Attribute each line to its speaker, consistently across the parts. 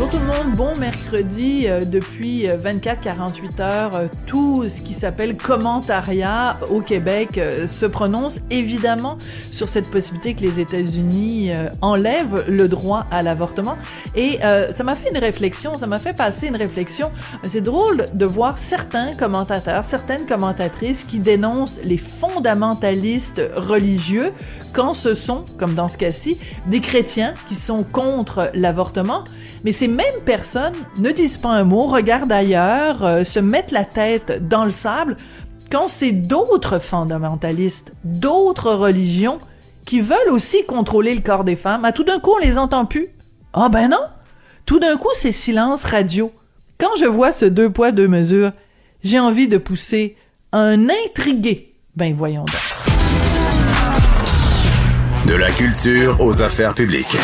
Speaker 1: Bonjour tout le monde, bon mercredi. Euh, depuis 24-48 heures, euh, tout ce qui s'appelle commentariat au Québec euh, se prononce évidemment sur cette possibilité que les États-Unis enlèvent le droit à l'avortement. Et ça m'a fait une réflexion, ça m'a fait passer une réflexion. C'est drôle de voir certains commentateurs, certaines commentatrices qui dénoncent les fondamentalistes religieux quand ce sont, comme dans ce cas-ci, des chrétiens qui sont contre l'avortement. Mais ces mêmes personnes ne disent pas un mot, regardent ailleurs, euh, se mettent la tête dans le sable, quand c'est d'autres fondamentalistes, d'autres religions, qui veulent aussi contrôler le corps des femmes, ah, tout d'un coup on les entend plus. Ah ben non! Tout d'un coup c'est silence radio. Quand je vois ce deux poids deux mesures, j'ai envie de pousser un intrigué. Ben voyons donc.
Speaker 2: De la culture aux affaires publiques.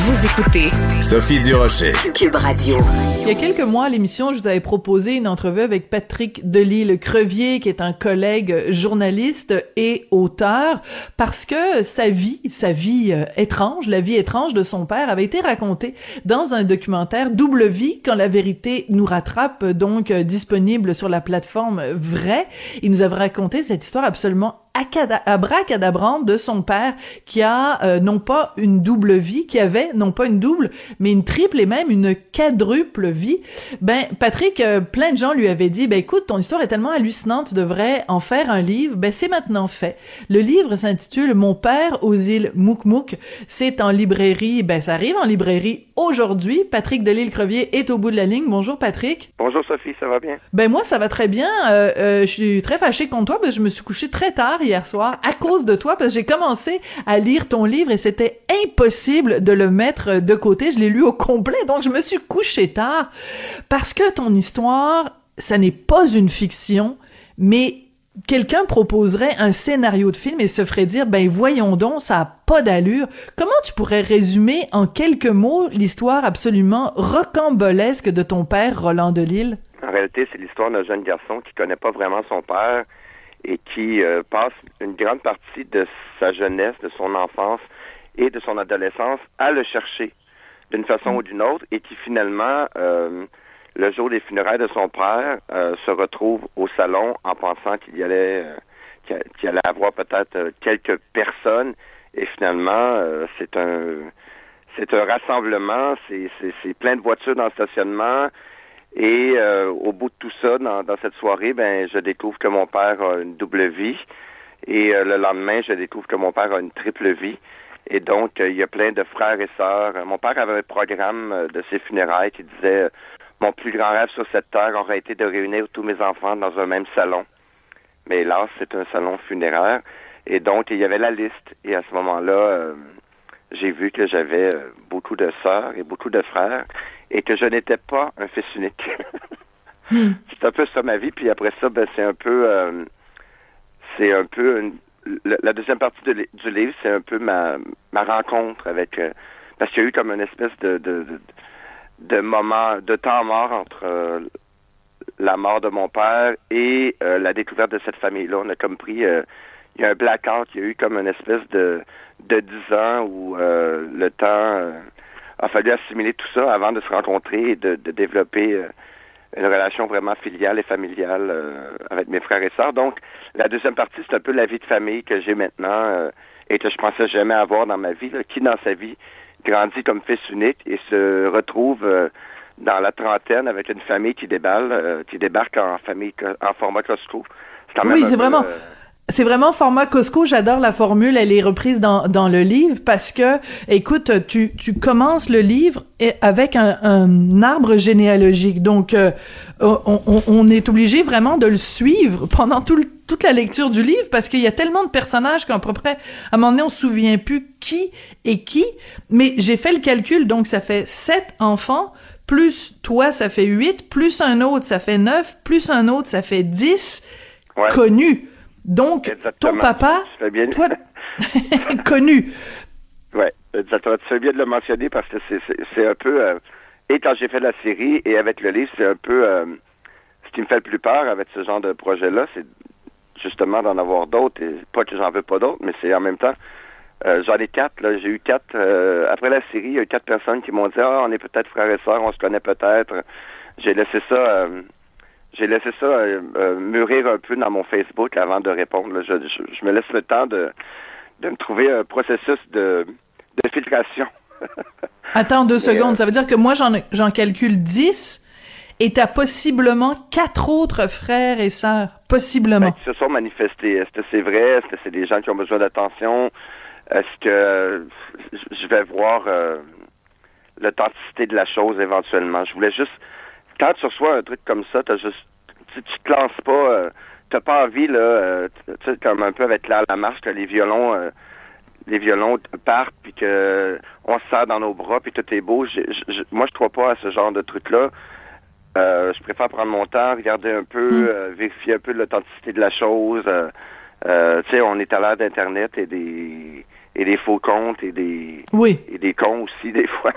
Speaker 3: Vous écoutez
Speaker 2: Sophie Durocher.
Speaker 3: Cube Radio.
Speaker 1: Il y a quelques mois à l'émission, je vous avais proposé une entrevue avec Patrick Delisle-Crevier, qui est un collègue journaliste et auteur, parce que sa vie, sa vie euh, étrange, la vie étrange de son père avait été racontée dans un documentaire Double Vie, quand la vérité nous rattrape, donc euh, disponible sur la plateforme Vrai. Il nous avait raconté cette histoire absolument abracadabrante de son père qui a euh, non pas une double vie, qui avait non pas une double, mais une triple et même une quadruple vie. Ben Patrick, euh, plein de gens lui avaient dit, ben écoute, ton histoire est tellement hallucinante, tu devrais en faire un livre. Ben c'est maintenant fait. Le livre s'intitule Mon père aux îles Mouk C'est en librairie, ben ça arrive en librairie aujourd'hui. Patrick Delisle-Crevier est au bout de la ligne. Bonjour Patrick.
Speaker 4: Bonjour Sophie, ça va bien?
Speaker 1: Ben moi ça va très bien. Euh, je suis très fâché contre toi que je me suis couché très tard hier soir à cause de toi parce que j'ai commencé à lire ton livre et c'était impossible de le mettre de côté. Je l'ai lu au complet, donc je me suis couché tard parce que ton histoire, ça n'est pas une fiction, mais quelqu'un proposerait un scénario de film et se ferait dire ben voyons donc ça a pas d'allure. Comment tu pourrais résumer en quelques mots l'histoire absolument rocambolesque de ton père Roland Delille?
Speaker 4: En réalité, c'est l'histoire d'un jeune garçon qui connaît pas vraiment son père et qui euh, passe une grande partie de sa jeunesse, de son enfance et de son adolescence à le chercher d'une façon ou d'une autre et qui finalement, euh, le jour des funérailles de son père, euh, se retrouve au salon en pensant qu'il y allait, qu'il allait avoir peut-être quelques personnes et finalement, c'est un c'est un rassemblement, c'est plein de voitures dans le stationnement, et euh, au bout de tout ça, dans, cette soirée, ben, je découvre que mon père a une double vie. Et euh, le lendemain, je découvre que mon père a une triple vie. Et donc, euh, il y a plein de frères et sœurs. Mon père avait un programme de ses funérailles qui disait Mon plus grand rêve sur cette terre aurait été de réunir tous mes enfants dans un même salon. Mais là, c'est un salon funéraire. Et donc, il y avait la liste. Et à ce moment-là, j'ai vu que j'avais beaucoup de sœurs et beaucoup de frères et que je n'étais pas un fils unique. Hmm. C'est un peu ça ma vie. Puis après ça, ben, c'est un peu, euh, c'est un peu la deuxième partie du livre, c'est un peu ma, ma rencontre avec, euh, parce qu'il y a eu comme une espèce de, de, de, moment, de temps mort entre euh, la mort de mon père et la découverte de cette famille-là. On a comme pris, il y a un blackout, il y a eu comme une espèce de, de dix ans où le temps a fallu assimiler tout ça avant de se rencontrer et de, développer euh, une relation vraiment filiale et familiale euh, avec mes frères et sœurs. Donc, la deuxième partie, c'est un peu la vie de famille que j'ai maintenant euh, et que je pensais jamais avoir dans ma vie. Qui, dans sa vie, grandit comme fils unique et se retrouve dans la trentaine avec une famille qui déballe, qui débarque en famille, en format Costco.
Speaker 1: Oui, c'est vraiment... C'est vraiment format Costco. J'adore la formule. Elle est reprise dans, dans le livre parce que, écoute, tu, tu commences le livre avec un, un arbre généalogique. Donc, euh, on, on, est obligé vraiment de le suivre pendant tout toute la lecture du livre parce qu'il y a tellement de personnages qu'à peu près, à un moment donné, on se souvient plus qui est qui. Mais j'ai fait le calcul. Donc, ça fait sept enfants plus toi, ça fait huit, plus un autre, ça fait neuf, plus un autre, ça fait dix connus. Donc, ton papa, toi, connu.
Speaker 4: Oui, exactement. Tu fais bien de le mentionner parce que c'est un peu... Euh, Et quand j'ai fait la série et avec le livre, c'est un peu euh, ce qui me fait le plus peur avec ce genre de projet-là, c'est justement d'en avoir d'autres. Et pas que j'en veux pas d'autres, mais c'est en même temps. Euh, j'en ai quatre, là. J'ai eu quatre. après la série, il y a eu quatre personnes qui m'ont dit Ah, on est peut-être frères et sœurs, on se connaît peut-être. J'ai laissé ça. J'ai laissé ça euh, euh, mûrir un peu dans mon Facebook avant de répondre. là. Je, je- je me laisse le temps de, de me trouver un processus de, de filtration.
Speaker 1: Attends deux secondes.
Speaker 4: euh,
Speaker 1: Ça veut dire que moi, j'en, j'en calcule 10 et t'as possiblement quatre autres frères et sœurs. Possiblement.
Speaker 4: Ben, qui se sont manifestés. Est-ce que c'est vrai? Est-ce que c'est des gens qui ont besoin d'attention? Est-ce que je vais voir l'authenticité de la chose éventuellement? Je voulais juste... Quand tu reçois un truc comme ça, t'as juste... Tu, tu te lances pas... euh, t'as pas envie, là, euh, tu sais, comme un peu avec la, la marche, que les violons... euh, les violons partent, puis que on se serre dans nos bras, puis tout est beau. Moi, je crois pas à ce genre de truc-là. Euh, je préfère prendre mon temps, regarder un peu,
Speaker 1: Mm.
Speaker 4: euh, vérifier un peu l'authenticité de la chose. Euh, tu sais, on est à l'ère d'Internet et des et des faux comptes et des
Speaker 1: Oui,
Speaker 4: et des cons aussi des fois.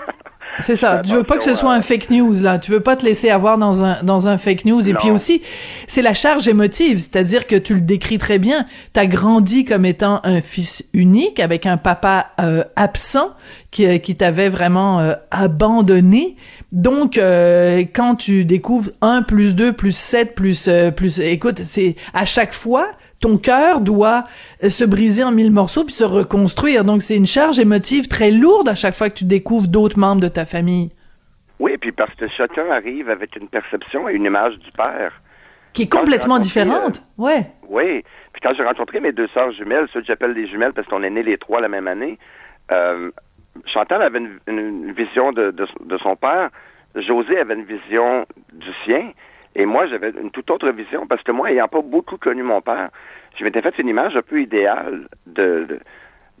Speaker 1: C'est ça. Tu veux pas que ce soit un fake news, là. Tu veux pas te laisser avoir dans un, dans un fake news. Et
Speaker 4: Non.
Speaker 1: puis aussi, c'est la charge émotive. C'est-à-dire que tu le décris très bien. T'as grandi comme étant un fils unique avec un papa euh, absent qui, qui t'avait vraiment euh, abandonné. Donc, euh, quand tu découvres 1 plus 2 plus 7 plus... euh, plus écoute, c'est à chaque fois, ton cœur doit euh, se briser en mille morceaux puis se reconstruire. Donc, c'est une charge émotive très lourde à chaque fois que tu découvres d'autres membres de ta famille,
Speaker 4: Oui, puis parce que chacun arrive avec une perception et une image du père.
Speaker 1: qui est complètement différente. Ouais.
Speaker 4: Oui. Puis quand j'ai rencontré mes deux sœurs jumelles, ceux que j'appelle des jumelles parce qu'on est nés les trois la même année, euh, Chantal avait une, une vision de, de, de son père, José avait une vision du sien, et moi j'avais une toute autre vision parce que moi, ayant pas beaucoup connu mon père, je m'étais fait une image un peu idéale de, de,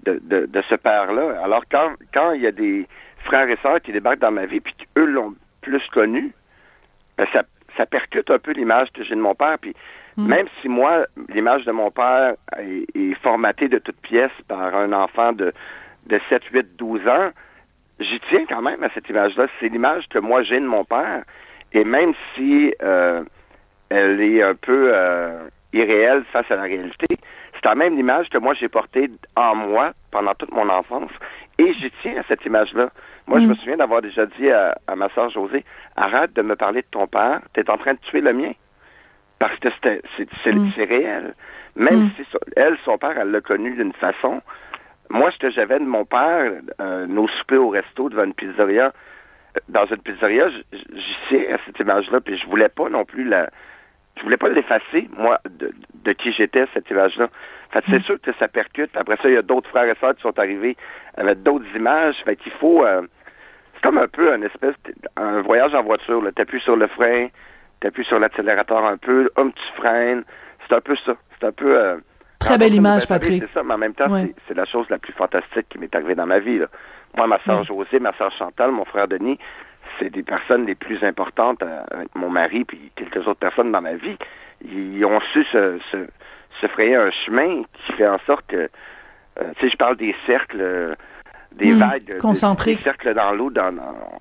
Speaker 4: de, de- de ce père-là. Alors quand, quand il y a des frères et sœurs qui débarquent dans ma vie puis qu'eux l'ont plus connu, ben, ça, ça percute un peu l'image que j'ai de mon père. Puis même si moi, l'image de mon père est, est formatée de toutes pièces par un enfant de, de 7, 8, 12 ans, j'y tiens quand même à cette image-là. C'est l'image que moi j'ai de mon père. Et même si euh, elle est un peu euh, irréelle face à la réalité, c'est même l'image que moi j'ai portée en moi pendant toute mon enfance. Et j'y tiens à cette image-là. Moi, je me souviens d'avoir déjà dit à, à ma soeur Josée, arrête de me parler de ton père, tu es en train de tuer le mien. Parce que c'était- c'est réel. Même si so- elle, son père, elle l'a connu d'une façon. Moi, ce que j'avais de mon père, euh, nos soupers au resto devant une pizzeria, euh, dans une pizzeria, j'y tiens à cette image-là, puis je voulais pas non plus la, je voulais pas l'effacer, moi, de, de qui j'étais, cette image-là. Fait que c'est sûr que ça percute. Après ça, il y a d'autres frères et sœurs qui sont arrivés avec d'autres images. Fait qu'il faut... euh, c'est comme un peu un espèce... un voyage en voiture. Là. T'appuies sur le frein, t'appuies sur l'accélérateur un peu, hum, tu freines. C'est un peu ça. C'est un peu... euh,
Speaker 1: Très belle image, Patrick.
Speaker 4: C'est ça, mais en même temps,
Speaker 1: Ouais.
Speaker 4: c'est- c'est la chose la plus fantastique qui m'est arrivée dans ma vie. Là. Moi, ma soeur
Speaker 1: Ouais.
Speaker 4: Josée, ma soeur Chantal, mon frère Denis, c'est des personnes les plus importantes euh, avec mon mari puis quelques autres personnes dans ma vie. Ils ont su se, se, se frayer un chemin qui fait en sorte que, euh, tu sais, je parle des cercles, euh, des
Speaker 1: Hmm,
Speaker 4: vagues,
Speaker 1: concentriques.
Speaker 4: des cercles dans l'eau, dans,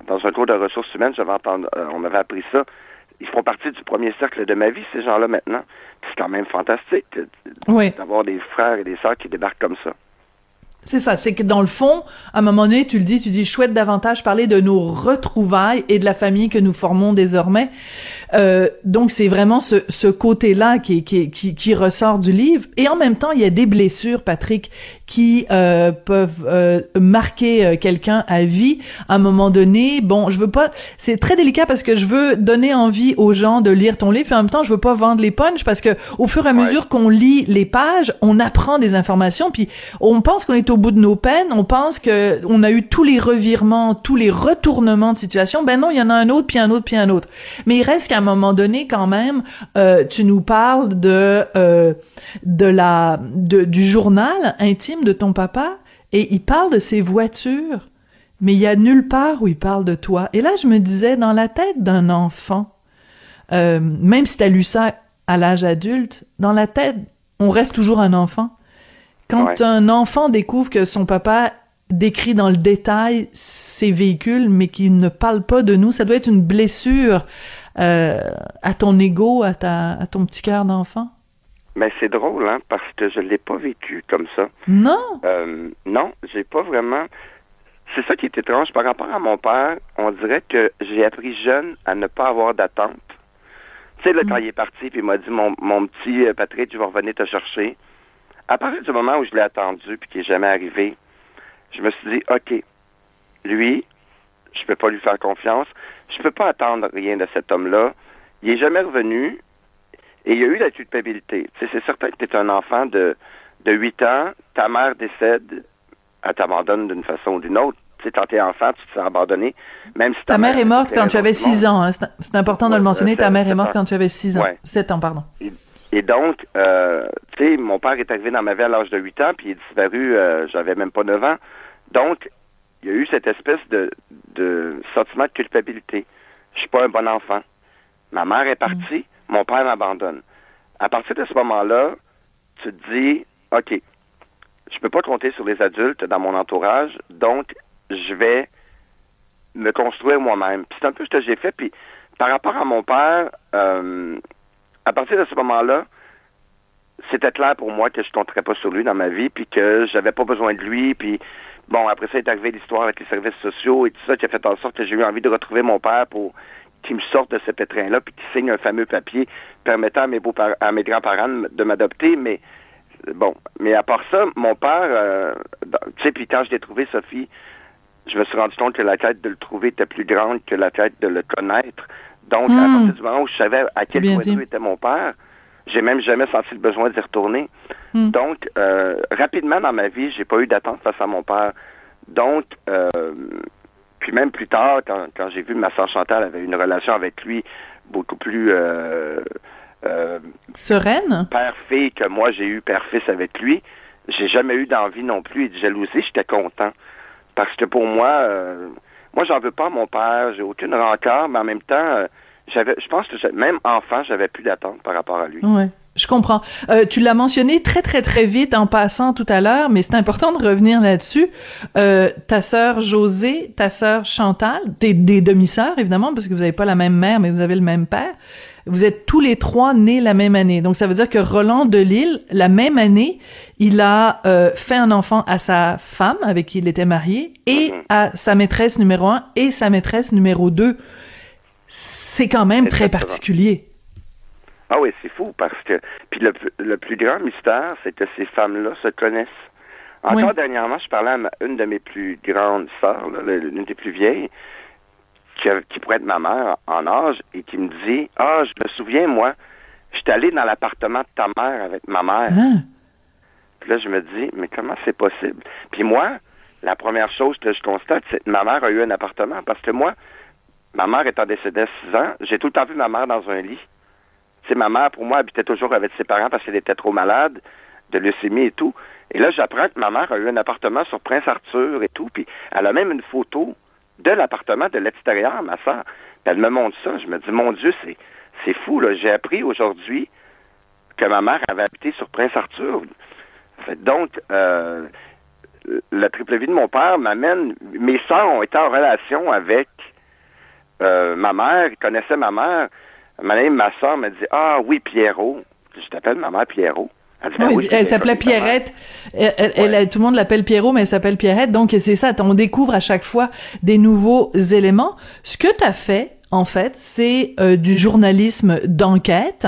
Speaker 4: dans, un cours de ressources humaines, j'avais entendu, euh, on avait appris ça. Ils font partie du premier cercle de ma vie, ces gens-là, maintenant. C'est quand même fantastique
Speaker 1: Oui.
Speaker 4: d'avoir des frères et des sœurs qui débarquent comme ça.
Speaker 1: C'est ça, c'est que dans le fond, à un moment donné, tu le dis, tu dis, je souhaite davantage parler de nos retrouvailles et de la famille que nous formons désormais. Euh, donc c'est vraiment ce, ce côté-là qui, qui, qui, qui ressort du livre. Et en même temps, il y a des blessures, Patrick, qui euh, peuvent euh, marquer euh, quelqu'un à vie. À un moment donné, bon, je veux pas, c'est très délicat parce que je veux donner envie aux gens de lire ton livre, et en même temps, je veux pas vendre les punchs parce que au fur et à
Speaker 4: Ouais.
Speaker 1: mesure qu'on lit les pages, on apprend des informations, puis on pense qu'on est au bout de nos peines, on pense que on a eu tous les revirements, tous les retournements de situation. Ben non, il y en a un autre, puis un autre, puis un autre. Mais il reste qu'à un moment donné, quand même, euh, tu nous parles de euh, de la de, du journal intime de ton papa, et il parle de ses voitures. Mais il y a nulle part où il parle de toi. Et là, je me disais, dans la tête d'un enfant, euh, même si tu as lu ça à l'âge adulte, dans la tête, on reste toujours un enfant. Quand
Speaker 4: Ouais.
Speaker 1: un enfant découvre que son papa décrit dans le détail ces véhicules, mais qui ne parlent pas de nous. Ça doit être une blessure euh, à ton ego, à, ta, à ton petit cœur d'enfant?
Speaker 4: Mais c'est drôle, hein, parce que je l'ai pas vécu comme ça.
Speaker 1: Non?
Speaker 4: Euh, non, j'ai pas vraiment. C'est ça qui est étrange. Par rapport à mon père, on dirait que j'ai appris jeune à ne pas avoir d'attente. Tu sais, là, quand il est parti, puis il m'a dit, mon, mon petit euh, Patrick, je vais revenir te chercher. À partir du moment où je l'ai attendu, puis qu'il n'est jamais arrivé, je me suis dit, OK, lui, je peux pas lui faire confiance. Je peux pas attendre rien de cet homme-là. Il est jamais revenu et il y a eu la culpabilité. C'est certain que tu es un enfant de, de 8 ans, ta mère décède, elle t'abandonne d'une façon ou d'une autre. Tu sais, quand t'es enfant, tu te sens abandonné, même si
Speaker 1: ta, mère, est morte quand tu avais 6 ans. Hein. C'est important de le mentionner. Ta mère est morte quand tu avais 6 ans. 7 ans, pardon.
Speaker 4: Et, donc, euh, tu sais, mon père est arrivé dans ma vie à l'âge de 8 ans, puis il est disparu, euh, j'avais même pas 9 ans. Donc, il y a eu cette espèce de, sentiment de culpabilité. Je suis pas un bon enfant. Ma mère est partie, mon père m'abandonne. À partir de ce moment-là, tu te dis, OK, je peux pas compter sur les adultes dans mon entourage, donc je vais me construire moi-même. C'est un peu ce que j'ai fait. Puis par rapport à mon père, euh, à partir de ce moment-là, c'était clair pour moi que je ne compterais pas sur lui dans ma vie, puis que j'avais pas besoin de lui, puis bon, après ça est arrivé l'histoire avec les services sociaux et tout ça qui a fait en sorte que j'ai eu envie de retrouver mon père pour qu'il me sorte de ce pétrin-là, puis qu'il signe un fameux papier permettant à mes, beaux à mes grands-parents de m'adopter, mais bon, mais à part ça, mon père, euh, tu sais, puis quand je l'ai trouvé, Sophie, je me suis rendu compte que la quête de le trouver était plus grande que la quête de le connaître. Donc, à
Speaker 1: Hmm.
Speaker 4: partir du moment où je savais à quel point était mon père, j'ai même jamais senti le besoin d'y retourner.
Speaker 1: Hmm.
Speaker 4: Donc, euh, rapidement dans ma vie, j'ai pas eu d'attente face à mon père. Donc, euh, puis même plus tard, quand, quand j'ai vu ma soeur Chantal avait une relation avec lui beaucoup plus euh, euh,
Speaker 1: Sereine?
Speaker 4: père-fille que moi j'ai eu père-fils avec lui, j'ai jamais eu d'envie non plus et de jalousie. J'étais content. Parce que pour moi, euh, moi j'en veux pas à mon père, j'ai aucune rancœur, mais en même temps, j'avais, je pense que même enfant, j'avais plus d'attente par rapport à lui.
Speaker 1: Ouais. Je comprends. Euh, tu l'as mentionné très très très vite en passant tout à l'heure, mais c'est important de revenir là-dessus. Euh, ta sœur Josée, ta sœur Chantal, des, des demi-sœurs évidemment, parce que vous n'avez pas la même mère, mais vous avez le même père. Vous êtes tous les trois nés la même année. Donc ça veut dire que Roland Delille, la même année, il a euh, fait un enfant à sa femme avec qui il était marié et
Speaker 4: Mhm.
Speaker 1: à sa maîtresse numéro un et sa maîtresse numéro deux. C'est quand même très particulier.
Speaker 4: Ah oui, c'est fou parce que puis le, le plus grand mystère, c'est que ces femmes-là se connaissent. Encore
Speaker 1: Oui.
Speaker 4: dernièrement, je parlais à ma- une de mes plus grandes sœurs, l'une des plus vieilles, qui, a- qui pourrait être ma mère en âge, et qui me dit Ah, je me souviens, moi, j'étais allé dans l'appartement de ta mère avec ma mère.
Speaker 1: Hein?
Speaker 4: Puis là, je me dis, mais comment c'est possible? Puis moi, la première chose que je constate, c'est que ma mère a eu un appartement. Parce que moi, ma mère étant décédée à 6 ans, j'ai tout le temps vu ma mère dans un lit. Sais, ma mère, pour moi, habitait toujours avec ses parents parce qu'elle était trop malade, de leucémie et tout. Et là, j'apprends que ma mère a eu un appartement sur Prince Arthur et tout. Puis elle a même une photo de l'appartement de l'extérieur, ma soeur. Puis elle me montre ça. Je me dis, mon Dieu, c'est, c'est fou, là. J'ai appris aujourd'hui que ma mère avait habité sur Prince Arthur. Donc, euh, la triple vie de mon père m'amène. Mes sœurs ont été en relation avec euh, ma mère, ils connaissaient ma mère. Même ma soeur me dit Ah oui, Pierrot. Je t'appelle ma mère Pierrot. Elle, Ben
Speaker 1: Oui,
Speaker 4: oui,
Speaker 1: elle
Speaker 4: j'ai
Speaker 1: s'appelait. Pierrette. Elle, elle- elle-
Speaker 4: Ouais.
Speaker 1: tout le monde l'appelle Pierrot, mais elle s'appelle Pierrette. Donc, c'est ça. On découvre à chaque fois des nouveaux éléments. Ce que tu as fait, en fait, c'est euh, du journalisme d'enquête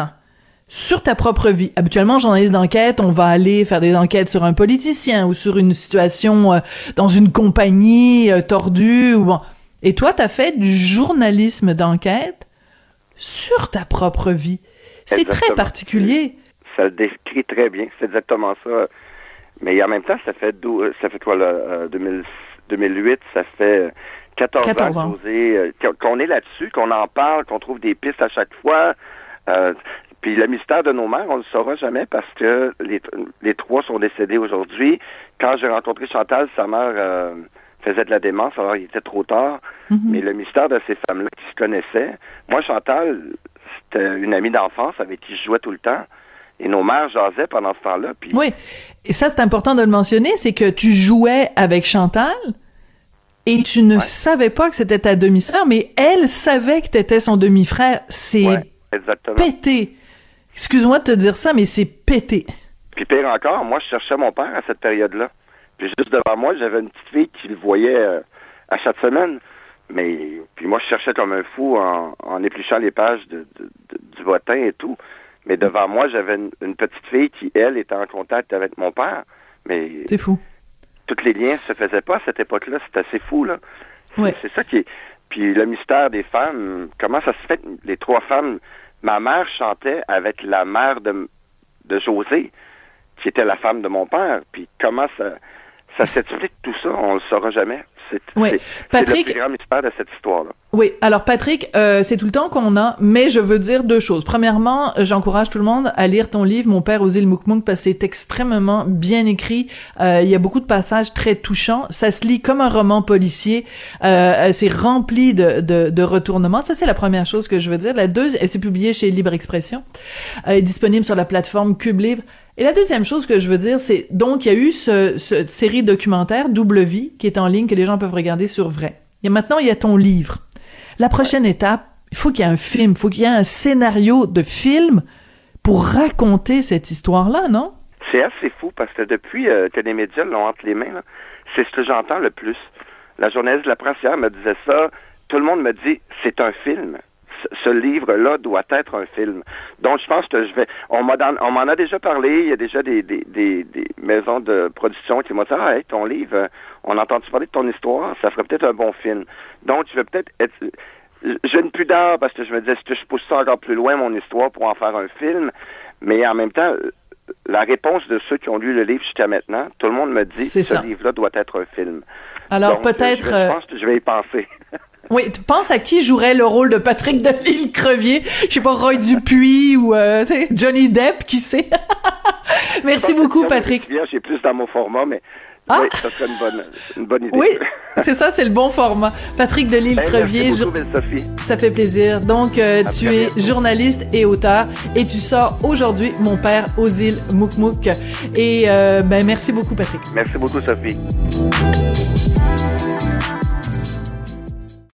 Speaker 1: sur ta propre vie. Habituellement, journaliste d'enquête, on va aller faire des enquêtes sur un politicien ou sur une situation euh, dans une compagnie euh, tordue. Ou bon. Et toi, tu as fait du journalisme d'enquête sur ta propre vie. C'est très particulier.
Speaker 4: Ça le décrit très bien. C'est exactement ça. Mais en même temps, ça fait, dou- ça fait quoi, là, euh, 2000 2008, ça fait 14,
Speaker 1: 14 ans.
Speaker 4: euh, qu'on- qu'on est là-dessus, qu'on en parle, qu'on trouve des pistes à chaque fois. Euh, puis le mystère de nos mères, on ne le saura jamais parce que les, les trois sont décédés aujourd'hui. Quand j'ai rencontré Chantal, sa mère euh, faisait de la démence, alors il était trop tard.
Speaker 1: Mhm.
Speaker 4: Mais le mystère de ces femmes-là qui se connaissaient, moi, Chantal, c'était une amie d'enfance avec qui je jouais tout le temps. Et nos mères jasaient pendant ce temps-là. Puis
Speaker 1: Oui. Et ça, c'est important de le mentionner, c'est que tu jouais avec Chantal et tu ne savais pas que c'était ta demi-sœur, mais elle savait que t'étais son demi-frère. C'est
Speaker 4: Ouais,
Speaker 1: pété. Excuse-moi de te dire ça, mais c'est pété.
Speaker 4: Puis pire encore, moi, je cherchais mon père à cette période-là. Puis juste devant moi, j'avais une petite fille qui le voyait euh, à chaque semaine. Mais puis moi, je cherchais comme un fou en, en épluchant les pages de, de- de- du bottin et tout. Mais devant moi, j'avais une, une petite fille qui, elle, était en contact avec mon père. Mais
Speaker 1: C'est fou.
Speaker 4: tous les liens se faisaient pas à cette époque-là. C'est assez fou, là.
Speaker 1: Ouais.
Speaker 4: c'est ça qui est. Puis le mystère des femmes, comment ça se fait que les trois femmes. Ma mère chantait avec la mère de, de José, qui était la femme de mon père. Puis comment ça, ça s'explique tout ça, on le saura jamais. C'est c'est- c'est le
Speaker 1: Patrick-
Speaker 4: plus grand mystère de cette histoire-là.
Speaker 1: Oui, alors Patrick, euh, c'est tout le temps qu'on a, mais je veux dire deux choses. Premièrement, j'encourage tout le monde à lire ton livre, Mon père aux îles Moukmouk, parce que c'est extrêmement bien écrit. Euh, il y a beaucoup de passages très touchants. Ça se lit comme un roman policier. Euh, c'est rempli de, de, de retournements. Ça, c'est la première chose que je veux dire. La deuxième, c'est publié chez Libre Expression, euh, est disponible sur la plateforme Cube Livre. Et la deuxième chose que je veux dire, c'est donc il y a eu ce, cette série documentaire Double Vie qui est en ligne que les gens peuvent regarder sur Vrai. Et maintenant, il y a ton livre. La prochaine étape, il faut qu'il y ait un film, il faut qu'il y ait un scénario de film pour raconter cette histoire-là, non?
Speaker 4: C'est assez fou parce que depuis euh, que les médias l'ont entre les mains, c'est ce que j'entends le plus. La journaliste de la presse hier me disait ça. Tout le monde me dit c'est un film. Ce- livre-là doit être un film. Donc je pense que je vais. On m'en a déjà parlé. Il y a déjà des, des, des, des maisons de production qui m'ont dit ah hey, ton livre, euh, on a entendu parler de ton histoire, ça ferait peut-être un bon film. Donc je vais peut-être être. J'ai une pudeur parce que je me disais est-ce que je pousse ça encore plus loin mon histoire pour en faire un film, mais en même temps la réponse de ceux qui ont lu le livre jusqu'à maintenant, tout le monde me dit ce livre-là doit être un film.
Speaker 1: Alors
Speaker 4: euh,
Speaker 1: peut-être...
Speaker 4: Je, vais-
Speaker 1: euh,
Speaker 4: je pense que je vais y penser.
Speaker 1: Oui, tu penses à qui jouerait le rôle de Patrick Delisle-Crevier? Je sais pas, Roy Dupuis ou euh, Johnny Depp, qui sait? Merci beaucoup, Patrick.
Speaker 4: Bien, j'ai plus dans mon format, mais
Speaker 1: Ah!
Speaker 4: oui, ça serait une bonne, une bonne idée.
Speaker 1: Oui, c'est ça, c'est le bon format. Patrick Delisle-Crevier,
Speaker 4: merci
Speaker 1: je- ça fait plaisir. Donc, euh, tu es
Speaker 4: bientôt.
Speaker 1: journaliste et auteur et tu sors aujourd'hui Mon père aux îles Moukmouk. Et euh, ben merci beaucoup, Patrick.
Speaker 4: Merci beaucoup, Sophie.